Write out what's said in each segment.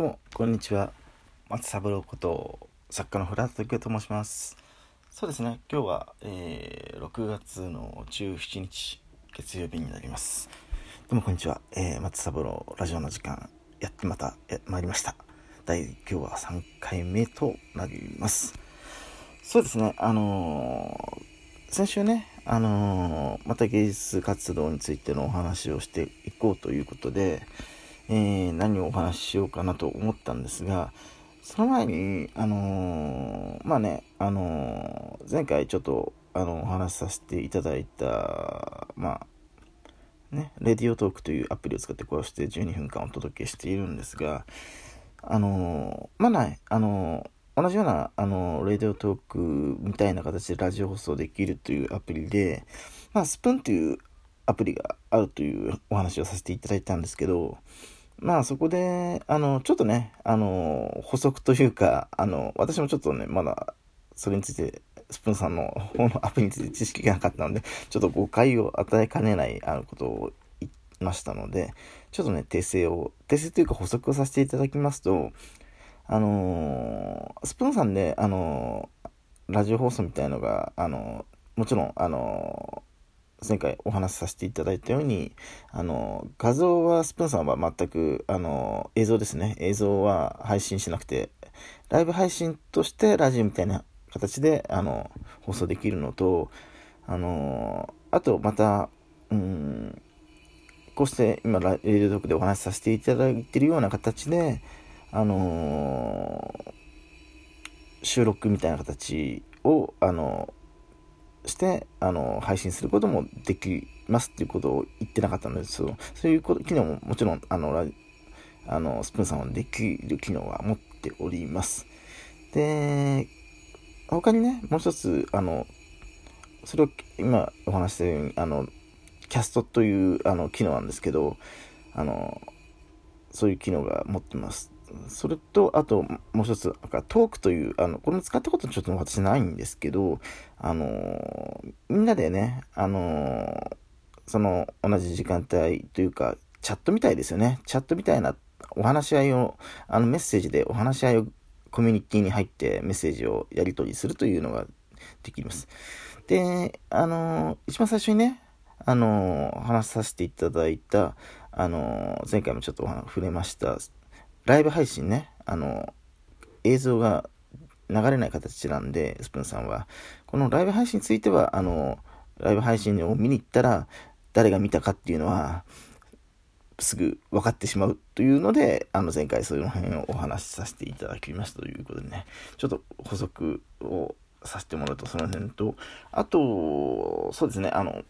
どうも、こんにちは。松三郎こと作家の古畑と申します。そうですね、今日は、えー、6月の17日、月曜日になります。どうもこんにちは。えー、松三郎ラジオの時間、やってまた、や参りました。第、今日は3回目となります。そうですね、あのー、先週ね、あのー、また芸術活動についてのお話をしていこうということで、えー、何をお話ししようかなと思ったんですが、その前に、あのー、まあね、あのー、前回ちょっと、あの、お話しさせていただいた、まあ、ね、レディオトークというアプリを使ってこうして12分間お届けしているんですが、あのまあね、あの同じような、あのレディオトークみたいな形でラジオ放送できるというアプリで、まあ、スプーンというアプリがあるというお話をさせていただいたんですけど、まあそこで、あの、ちょっとね、あの、補足というか、あの、私もちょっとね、まだ、それについて、スプーンさんの方のアプリについて知識がなかったので、ちょっと誤解を与えかねないあのことを言いましたので、ちょっとね、訂正を、訂正というか補足をさせていただきますと、あのスプーンさんで、あのラジオ放送みたいのが、あのもちろん、あの前回お話しさせていただいたように、あの、画像はスプーンさんは全く、あの、映像ですね。映像は配信しなくて、ライブ配信としてラジオみたいな形で、あの、放送できるのと、あの、あとまた、うん、こうして今、レディオトークでお話しさせていただいているような形で、あの収録みたいな形を、あのしてあの配信することもできますっていうことを言ってなかったのですそういうこと機能ももちろんあのあのスプーンさんはできる機能は持っております。で、他にね、もう一つ、あの、それを今お話したように、あの、キャストというあの機能なんですけど、あの、そういう機能が持ってます。それと、あと、もう一つ、トークという、あの、これも使ったことちょっと私ないんですけど、あの、みんなでね、あの、その、同じ時間帯というか、チャットみたいですよね。チャットみたいなお話し合いを、あの、メッセージでお話し合いを、コミュニティに入ってメッセージをやり取りするというのができます。で、あの、一番最初にね、あの、話させていただいた、あの、前回もちょっと触れました、ライブ配信ね、あの、映像が流れない形なんで、スプーンさんは。このライブ配信については、あの、ライブ配信を見に行ったら、誰が見たかっていうのは、すぐ分かってしまうというので、あの前回その辺をお話しさせていただきましたということでね、ちょっと補足をさせてもらうとその辺と、あと、そうですね、あの、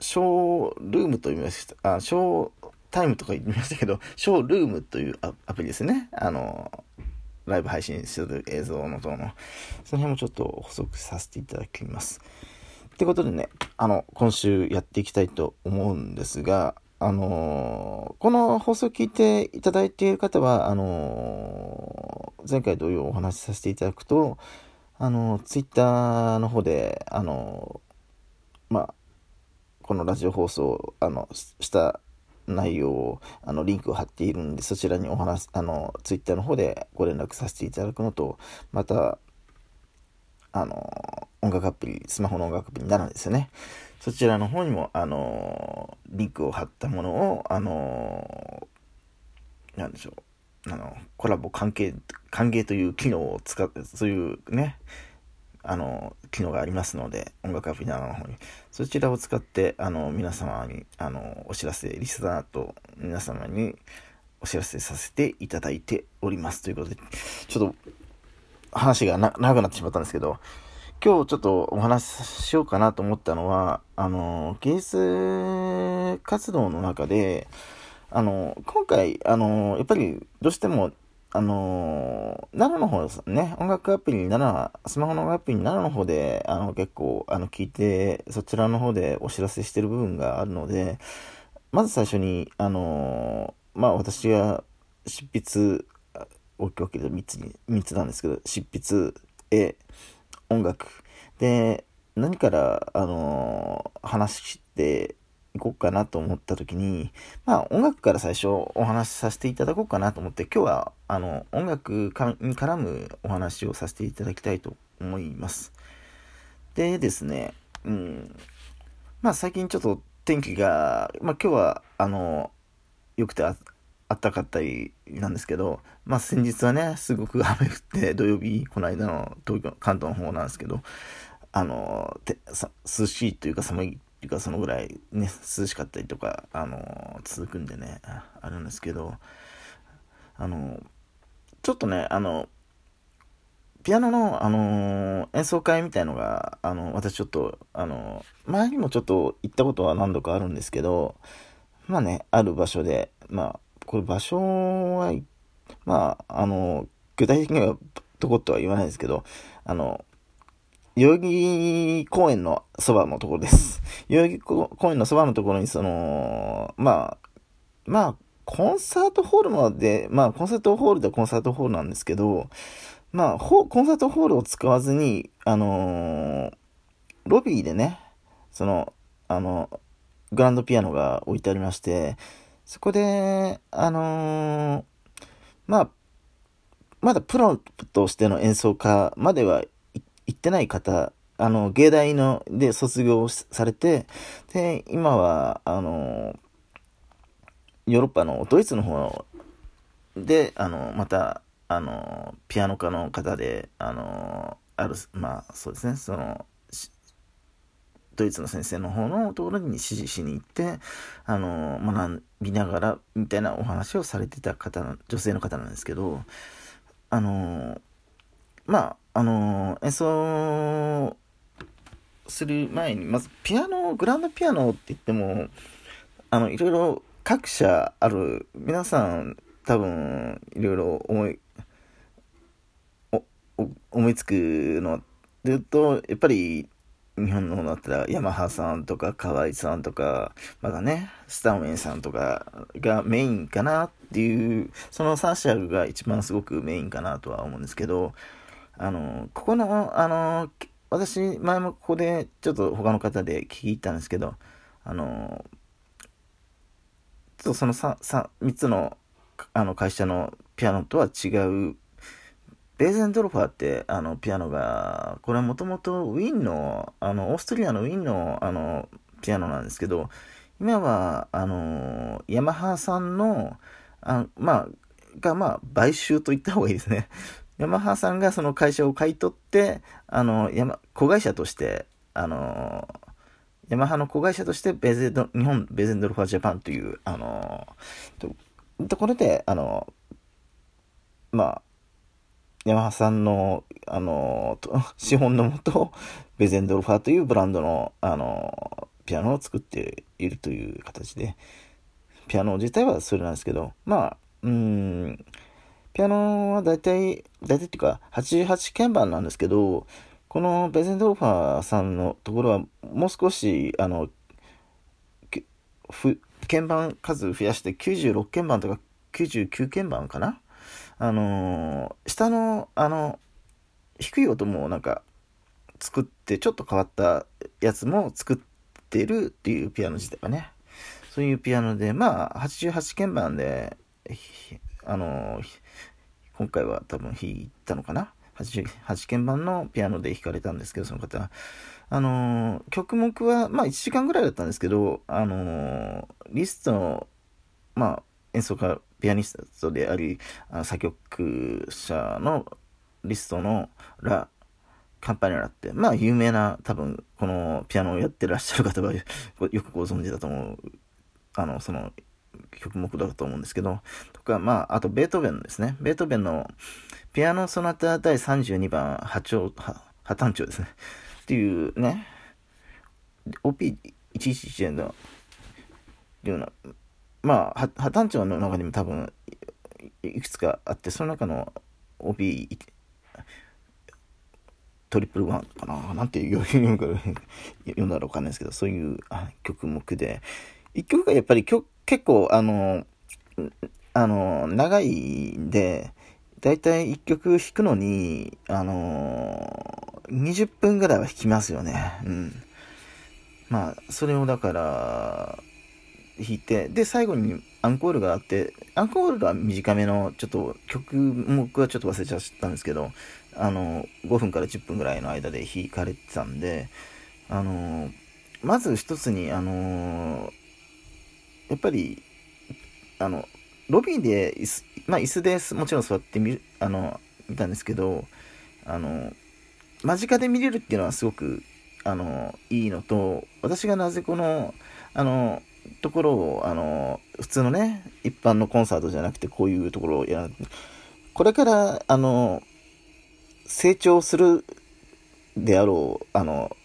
ショールームと言いました、あ、ショータイムとか言いましたけど、ショールームというアプリですね。あの、ライブ配信する映像の等の、その辺もちょっと補足させていただきます。ってことでね、あの、今週やっていきたいと思うんですが、あのー、この放送を聞いていただいている方は、あのー、前回同様お話しさせていただくと、あのー、ツイッターの方で、あのまあ、このラジオ放送、あの、した内容を、あの、リンクを貼っているんで、そちらにお話、あの、ツイッターの方でご連絡させていただくのと、また、あの、音楽アプリ、スマホの音楽アプリになるんですよね。そちらの方にも、あの、リンクを貼ったものを、あの、なんでしょう、あの、コラボ関係、歓迎という機能を使って、そういうね、あの、機能がありますので、音楽アプリ7の方に。そちらを使って、あの、皆様に、あの、お知らせ、リスナーと皆様にお知らせさせていただいております。ということで、ちょっと、話が長くなってしまったんですけど、今日ちょっとお話ししようかなと思ったのは、あの、芸術活動の中で、あの、今回、あの、やっぱりどうしてもあのー、奈良の方ですね、音楽アプリ奈良、スマホの音楽アプリ奈良の方で、あの、結構、あの、聞いて、そちらの方でお知らせしてる部分があるので、まず最初に、あのー、まあ、私が執筆、大きいわけで3つに、3つなんですけど、執筆、絵、音楽。で、何から、あのー、話していこうかなと思った時に、まあ音楽から最初お話しさせていただこうかなと思って、今日はあの音楽に絡むお話をさせていただきたいと思います。でですね、うん、まあ最近ちょっと天気が、まあ今日はあの、良くてあったかったりなんですけど、まあ先日はね、すごく雨降って土曜日、この間の東京、関東の方なんですけど、あの、てさ涼しいというか寒いてかそのぐらいね、涼しかったりとか、あの、続くんでね、あるんですけど、あの、ちょっとね、あの、ピアノの、あの演奏会みたいのが、あの、私ちょっと、あの前にもちょっと行ったことは何度かあるんですけど、まあね、ある場所で、まあ、これ場所は、まあ、あの具体的にはどことは言わないですけど、あの、代々木公園のそばのところです。代々木公園のそばのところに、その、まあ、まあ、コンサートホールまで、まあ、コンサートホールではコンサートホールなんですけど、まあ、コンサートホールを使わずに、あのー、ロビーでね、その、あの、グランドピアノが置いてありまして、そこで、あのー、まあ、まだプロとしての演奏家までは行ってない方、あの、芸大の、で卒業されて、で、今は、あの、ヨーロッパのドイツの方で、あの、また、あの、ピアノ家の方で、あの、ある、まあ、そうですね、その、ドイツの先生の方のところに指示しに行って、あの、学びながら、みたいなお話をされてた方、女性の方なんですけど、あの、まあ、あの演奏する前に、まずピアノ、グランドピアノって言っても、あの、いろいろ各社ある、皆さん多分、いろいろ思い、思いつくので言うと、やっぱり、日本の方だったら、ヤマハさんとか、河合さんとか、まだね、スターメンさんとかがメインかなっていう、その3社が一番すごくメインかなとは思うんですけど、あの、ここの、あの、私、前もここでちょっと他の方で聞いたんですけど、あの、ちょっとその 3, 3, 3つのあの会社のピアノとは違う、ベーゼンドロファーってあのピアノが、これはもともとウィンの、あの、オーストリアのウィンのあのピアノなんですけど、今は、あの、ヤマハさんの、あまあ、が、まあ、買収と言った方がいいですね。ヤマハさんがその会社を買い取って、あの、ヤマ、子会社として、あの、ヤマハの子会社としてベゼド、日本ベゼンドルファージャパンという、あの、とところで、あの、まあ、ヤマハさんの、あの、資本のもと、ベゼンドルファーというブランドの、あの、ピアノを作っているという形で、ピアノ自体はそれなんですけど、まあ、うん、ピアノは大体、大体っていうか、88鍵盤なんですけど、このベゼンドルファーさんのところは、もう少し、あの、鍵盤数増やして96鍵盤とか99鍵盤かな？あのー、下の、あの、低い音もなんか作って、ちょっと変わったやつも作ってるっていうピアノ自体はね。そういうピアノで、まあ、88鍵盤で、あの、今回は多分弾いたのかな？8, 8鍵盤のピアノで弾かれたんですけど、その方は。あの曲目は、まあ1時間ぐらいだったんですけど、あのリストの、まあ演奏家、ピアニストであり、あ作曲者のリストのラ・カンパネラって、まあ有名な多分このピアノをやってらっしゃる方はよくご存知だと思う。あの、その曲目だと思うんですけど、とか、まあ、あとベートーベンですね。ベートーベンのピアノソナタ第32番破調、破単調ですね。っていうね、OP111 のような、まあ、破単調の中にも多分、いくつかあって、その中の OP、トリプルワンかななんていう読んだらわかんないですけど、そういう曲目で、一曲がやっぱり曲結構、あの、あの、長いんで、だいたい一曲弾くのに、あの20分ぐらいは弾きますよね。うん。まあそれをだから弾いてで最後にアンコールがあってアンコールが短めのちょっと曲目はちょっと忘れちゃったんですけどあの5分から10分ぐらいの間で弾かれてたんであのまず一つにあのやっぱりあのロビーで椅子,、まあ、椅子ですもちろん座ってみるあの見たんですけどあの間近で見れるっていうのはすごくあのいいのと私がなぜこのあのところをあの普通のね一般のコンサートじゃなくてこういうところをやるこれからあの成長するであろうあの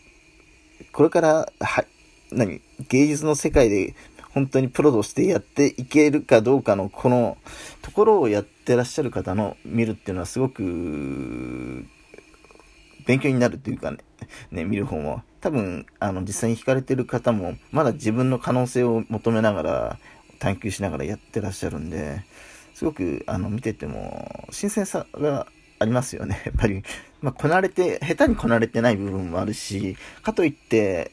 これからは何芸術の世界で本当にプロとしてやっていけるかどうかのこのところをやってらっしゃる方の見るっていうのはすごく勉強になるというかね、ね見る方も。多分、あの、実際に弾かれてる方も、まだ自分の可能性を求めながら、探求しながらやってらっしゃるんで、すごく、あの、見てても、新鮮さがありますよね。やっぱり、まあ、こなれて、下手にこなれてない部分もあるし、かといって、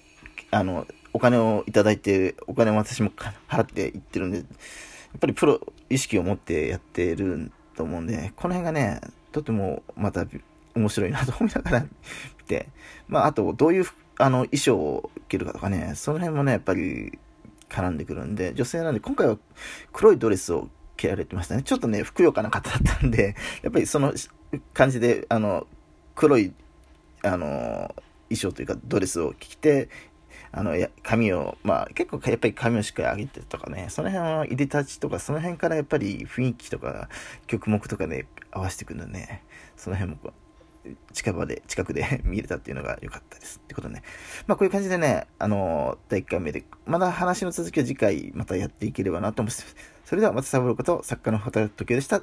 あの、お金をいただいて、お金を私も払っていってるんで、やっぱりプロ意識を持ってやってると思うんで、この辺がね、とてもまた面白いなと思いながら見て、まあ、あと、どういう、あの、衣装を着るかとかね、その辺もね、やっぱり絡んでくるんで、女性なんで、今回は黒いドレスを着られてましたね。ちょっとね、ふくよかな方だったんで、やっぱりその感じで、あの、黒い、あの、衣装というかドレスを着て、あの、髪を、まあ結構やっぱり髪をしっかり上げてとかね、その辺はいでたちとか、その辺からやっぱり雰囲気とか曲目とかで合わせてくるんでね、その辺も近場で、近くで 見れたっていうのが良かったです。ってことね。まあこういう感じでね、あの、第1回目で、まだ話の続きは次回またやっていければなと思います。それでは、松三郎こと作家の畑時でした。